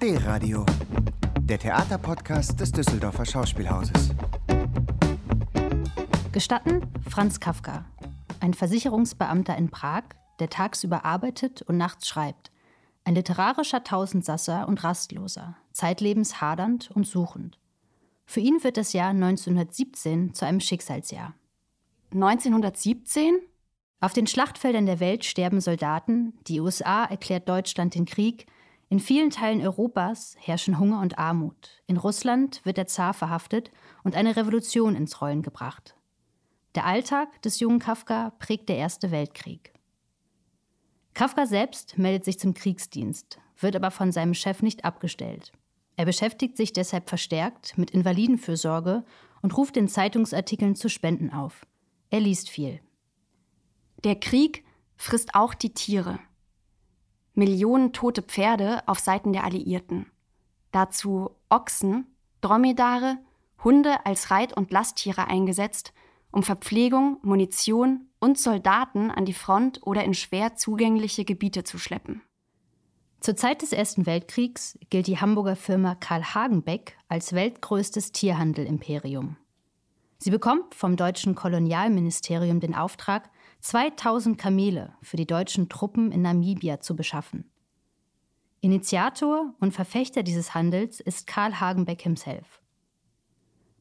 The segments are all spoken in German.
D-Radio, der Theaterpodcast des Düsseldorfer Schauspielhauses. Gestatten Franz Kafka, ein Versicherungsbeamter in Prag, der tagsüber arbeitet und nachts schreibt. Ein literarischer Tausendsasser und Rastloser, zeitlebens hadernd und suchend. Für ihn wird das Jahr 1917 zu einem Schicksalsjahr. 1917? Auf den Schlachtfeldern der Welt sterben Soldaten, die USA erklärt Deutschland den Krieg, in vielen Teilen Europas herrschen Hunger und Armut. In Russland wird der Zar verhaftet und eine Revolution ins Rollen gebracht. Der Alltag des jungen Kafka prägt der Erste Weltkrieg. Kafka selbst meldet sich zum Kriegsdienst, wird aber von seinem Chef nicht abgestellt. Er beschäftigt sich deshalb verstärkt mit Invalidenfürsorge und ruft in Zeitungsartikeln zu Spenden auf. Er liest viel. Der Krieg frisst auch die Tiere. Millionen tote Pferde auf Seiten der Alliierten. Dazu Ochsen, Dromedare, Hunde als Reit- und Lasttiere eingesetzt, um Verpflegung, Munition und Soldaten an die Front oder in schwer zugängliche Gebiete zu schleppen. Zur Zeit des Ersten Weltkriegs gilt die Hamburger Firma Karl Hagenbeck als weltgrößtes Tierhandelimperium. Sie bekommt vom deutschen Kolonialministerium den Auftrag, 2000 Kamele für die deutschen Truppen in Namibia zu beschaffen. Initiator und Verfechter dieses Handels ist Karl Hagenbeck himself.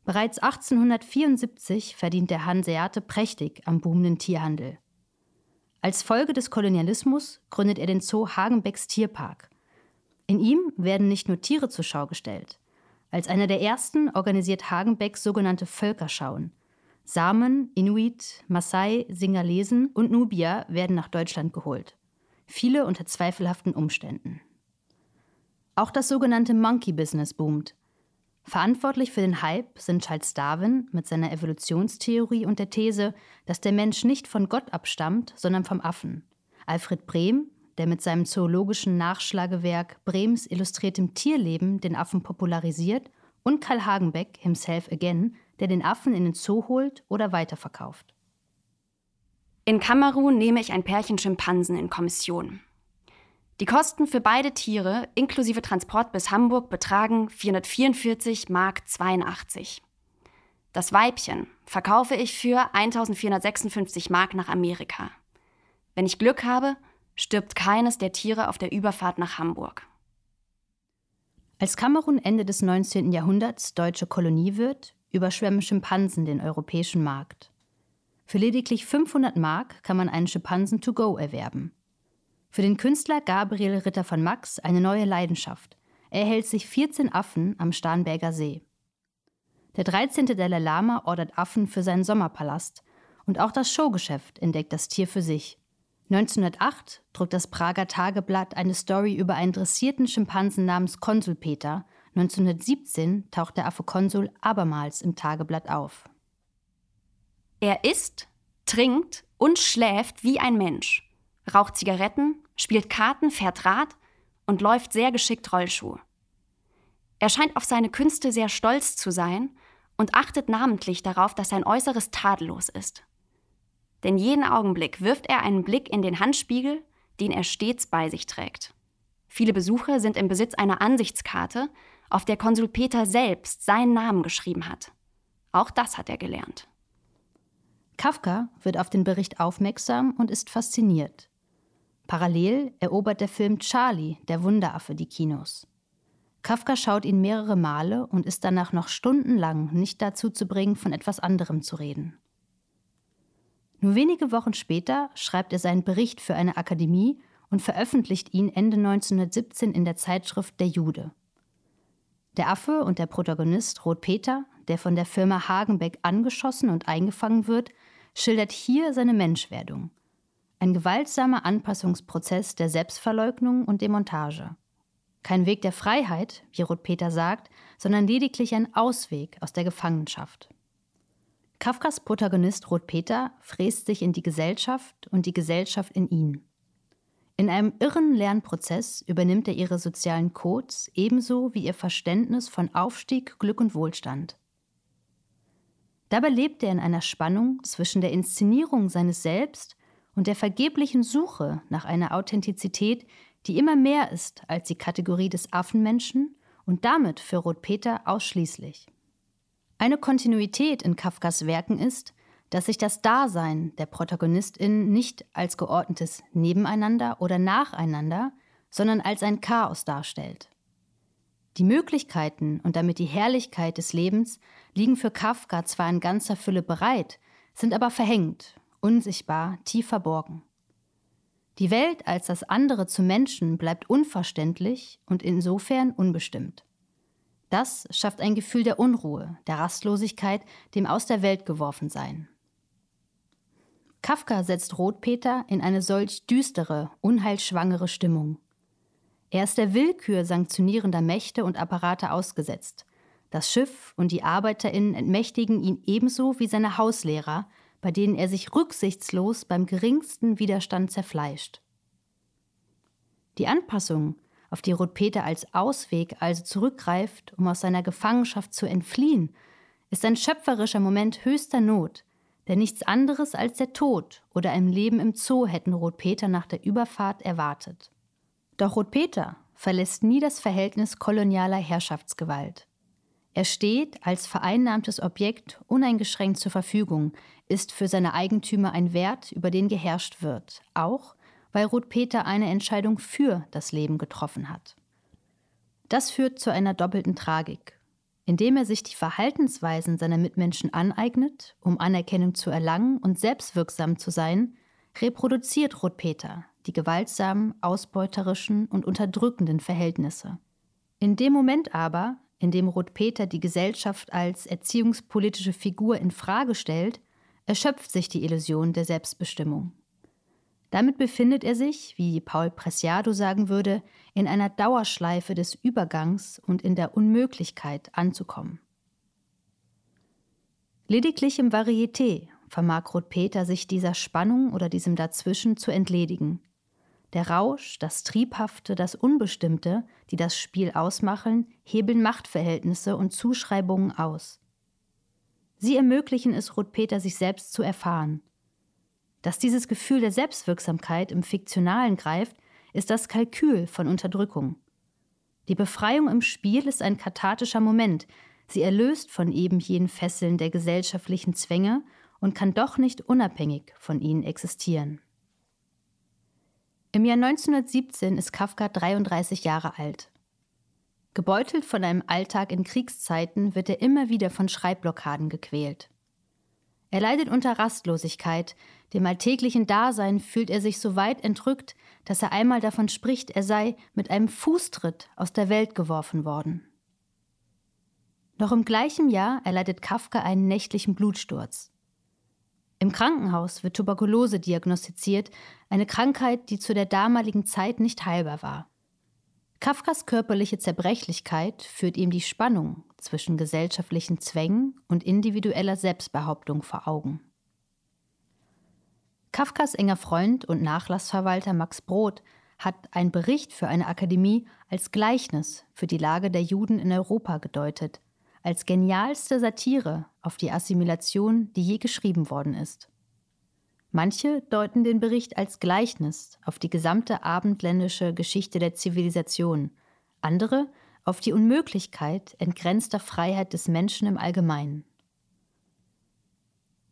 Bereits 1874 verdient der Hanseate prächtig am boomenden Tierhandel. Als Folge des Kolonialismus gründet er den Zoo Hagenbecks Tierpark. In ihm werden nicht nur Tiere zur Schau gestellt. Als einer der ersten organisiert Hagenbeck sogenannte Völkerschauen, Samen, Inuit, Maasai, Singalesen und Nubier werden nach Deutschland geholt. Viele unter zweifelhaften Umständen. Auch das sogenannte Monkey Business boomt. Verantwortlich für den Hype sind Charles Darwin mit seiner Evolutionstheorie und der These, dass der Mensch nicht von Gott abstammt, sondern vom Affen. Alfred Brehm, der mit seinem zoologischen Nachschlagewerk Brems illustriertem Tierleben den Affen popularisiert, und Karl Hagenbeck, himself again, der den Affen in den Zoo holt oder weiterverkauft. In Kamerun nehme ich ein Pärchen Schimpansen in Kommission. Die Kosten für beide Tiere inklusive Transport bis Hamburg betragen 444 Mark 82. Das Weibchen verkaufe ich für 1456 Mark nach Amerika. Wenn ich Glück habe, stirbt keines der Tiere auf der Überfahrt nach Hamburg. Als Kamerun Ende des 19. Jahrhunderts deutsche Kolonie wird, überschwemmen Schimpansen den europäischen Markt. Für lediglich 500 Mark kann man einen Schimpansen to go erwerben. Für den Künstler Gabriel Ritter von Max eine neue Leidenschaft. Er hält sich 14 Affen am Starnberger See. Der 13. Dalai Lama ordert Affen für seinen Sommerpalast und auch das Showgeschäft entdeckt das Tier für sich. 1908 druckt das Prager Tageblatt eine Story über einen dressierten Schimpansen namens Konsul Peter 1917 taucht der Affe Konsul abermals im Tageblatt auf. Er isst, trinkt und schläft wie ein Mensch, raucht Zigaretten, spielt Karten, fährt Rad und läuft sehr geschickt Rollschuh. Er scheint auf seine Künste sehr stolz zu sein und achtet namentlich darauf, dass sein Äußeres tadellos ist. Denn jeden Augenblick wirft er einen Blick in den Handspiegel, den er stets bei sich trägt. Viele Besucher sind im Besitz einer Ansichtskarte, auf der Konsul Peter selbst seinen Namen geschrieben hat. Auch das hat er gelernt. Kafka wird auf den Bericht aufmerksam und ist fasziniert. Parallel erobert der Film Charlie, der Wunderaffe, die Kinos. Kafka schaut ihn mehrere Male und ist danach noch stundenlang nicht dazu zu bringen, von etwas anderem zu reden. Nur wenige Wochen später schreibt er seinen Bericht für eine Akademie und veröffentlicht ihn Ende 1917 in der Zeitschrift Der Jude. Der Affe und der Protagonist Rot Peter, der von der Firma Hagenbeck angeschossen und eingefangen wird, schildert hier seine Menschwerdung. Ein gewaltsamer Anpassungsprozess der Selbstverleugnung und Demontage. Kein Weg der Freiheit, wie Rot Peter sagt, sondern lediglich ein Ausweg aus der Gefangenschaft. Kafkas Protagonist Rot Peter fräst sich in die Gesellschaft und die Gesellschaft in ihn. In einem irren Lernprozess übernimmt er ihre sozialen Codes ebenso wie ihr Verständnis von Aufstieg, Glück und Wohlstand. Dabei lebt er in einer Spannung zwischen der Inszenierung seines Selbst und der vergeblichen Suche nach einer Authentizität, die immer mehr ist als die Kategorie des Affenmenschen und damit für Roth-Peter ausschließlich. Eine Kontinuität in Kafkas Werken ist, dass sich das Dasein der Protagonistin nicht als geordnetes Nebeneinander oder Nacheinander, sondern als ein Chaos darstellt. Die Möglichkeiten und damit die Herrlichkeit des Lebens liegen für Kafka zwar in ganzer Fülle bereit, sind aber verhängt, unsichtbar, tief verborgen. Die Welt als das andere zu Menschen bleibt unverständlich und insofern unbestimmt. Das schafft ein Gefühl der Unruhe, der Rastlosigkeit, dem aus der Welt geworfen sein. Kafka setzt Rotpeter in eine solch düstere, unheilschwangere Stimmung. Er ist der Willkür sanktionierender Mächte und Apparate ausgesetzt. Das Schiff und die ArbeiterInnen entmächtigen ihn ebenso wie seine Hauslehrer, bei denen er sich rücksichtslos beim geringsten Widerstand zerfleischt. Die Anpassung, auf die Rotpeter als Ausweg also zurückgreift, um aus seiner Gefangenschaft zu entfliehen, ist ein schöpferischer Moment höchster Not, denn nichts anderes als der Tod oder ein Leben im Zoo hätten Rotpeter nach der Überfahrt erwartet. Doch Rotpeter verlässt nie das Verhältnis kolonialer Herrschaftsgewalt. Er steht als vereinnahmtes Objekt uneingeschränkt zur Verfügung, ist für seine Eigentümer ein Wert, über den geherrscht wird, auch weil Ruth Peter eine Entscheidung für das Leben getroffen hat. Das führt zu einer doppelten Tragik. Indem er sich die Verhaltensweisen seiner Mitmenschen aneignet, um Anerkennung zu erlangen und selbstwirksam zu sein, reproduziert Ruth Peter die gewaltsamen, ausbeuterischen und unterdrückenden Verhältnisse. In dem Moment aber, in dem Ruth Peter die Gesellschaft als erziehungspolitische Figur in Frage stellt, erschöpft sich die Illusion der Selbstbestimmung. Damit befindet er sich, wie Paul Preciado sagen würde, in einer Dauerschleife des Übergangs und in der Unmöglichkeit anzukommen. Lediglich im Varieté vermag Ruth Peter sich dieser Spannung oder diesem Dazwischen zu entledigen. Der Rausch, das Triebhafte, das Unbestimmte, die das Spiel ausmachen, hebeln Machtverhältnisse und Zuschreibungen aus. Sie ermöglichen es Ruth Peter, sich selbst zu erfahren. Dass dieses Gefühl der Selbstwirksamkeit im Fiktionalen greift, ist das Kalkül von Unterdrückung. Die Befreiung im Spiel ist ein kathartischer Moment. Sie erlöst von eben jenen Fesseln der gesellschaftlichen Zwänge und kann doch nicht unabhängig von ihnen existieren. Im Jahr 1917 ist Kafka 33 Jahre alt. Gebeutelt von einem Alltag in Kriegszeiten wird er immer wieder von Schreibblockaden gequält. Er leidet unter Rastlosigkeit, dem alltäglichen Dasein fühlt er sich so weit entrückt, dass er einmal davon spricht, er sei mit einem Fußtritt aus der Welt geworfen worden. Noch im gleichen Jahr erleidet Kafka einen nächtlichen Blutsturz. Im Krankenhaus wird Tuberkulose diagnostiziert, eine Krankheit, die zu der damaligen Zeit nicht heilbar war. Kafkas körperliche Zerbrechlichkeit führt ihm die Spannung zwischen gesellschaftlichen Zwängen und individueller Selbstbehauptung vor Augen. Kafkas enger Freund und Nachlassverwalter Max Brod hat einen Bericht für eine Akademie als Gleichnis für die Lage der Juden in Europa gedeutet als genialste Satire auf die Assimilation, die je geschrieben worden ist. Manche deuten den Bericht als Gleichnis auf die gesamte abendländische Geschichte der Zivilisation, andere auf die Unmöglichkeit entgrenzter Freiheit des Menschen im Allgemeinen.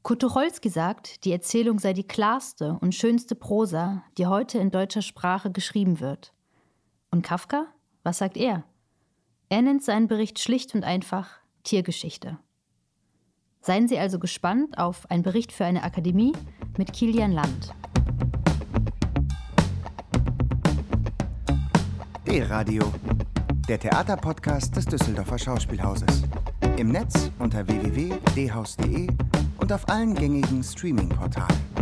Kutucholski sagt, die Erzählung sei die klarste und schönste Prosa, die heute in deutscher Sprache geschrieben wird. Und Kafka? Was sagt er? Er nennt seinen Bericht schlicht und einfach Tiergeschichte. Seien Sie also gespannt auf einen Bericht für eine Akademie mit Kilian Land. D-Radio, der Theaterpodcast des Düsseldorfer Schauspielhauses. Im Netz unter www.dhaus.de und auf allen gängigen Streaming-Portalen.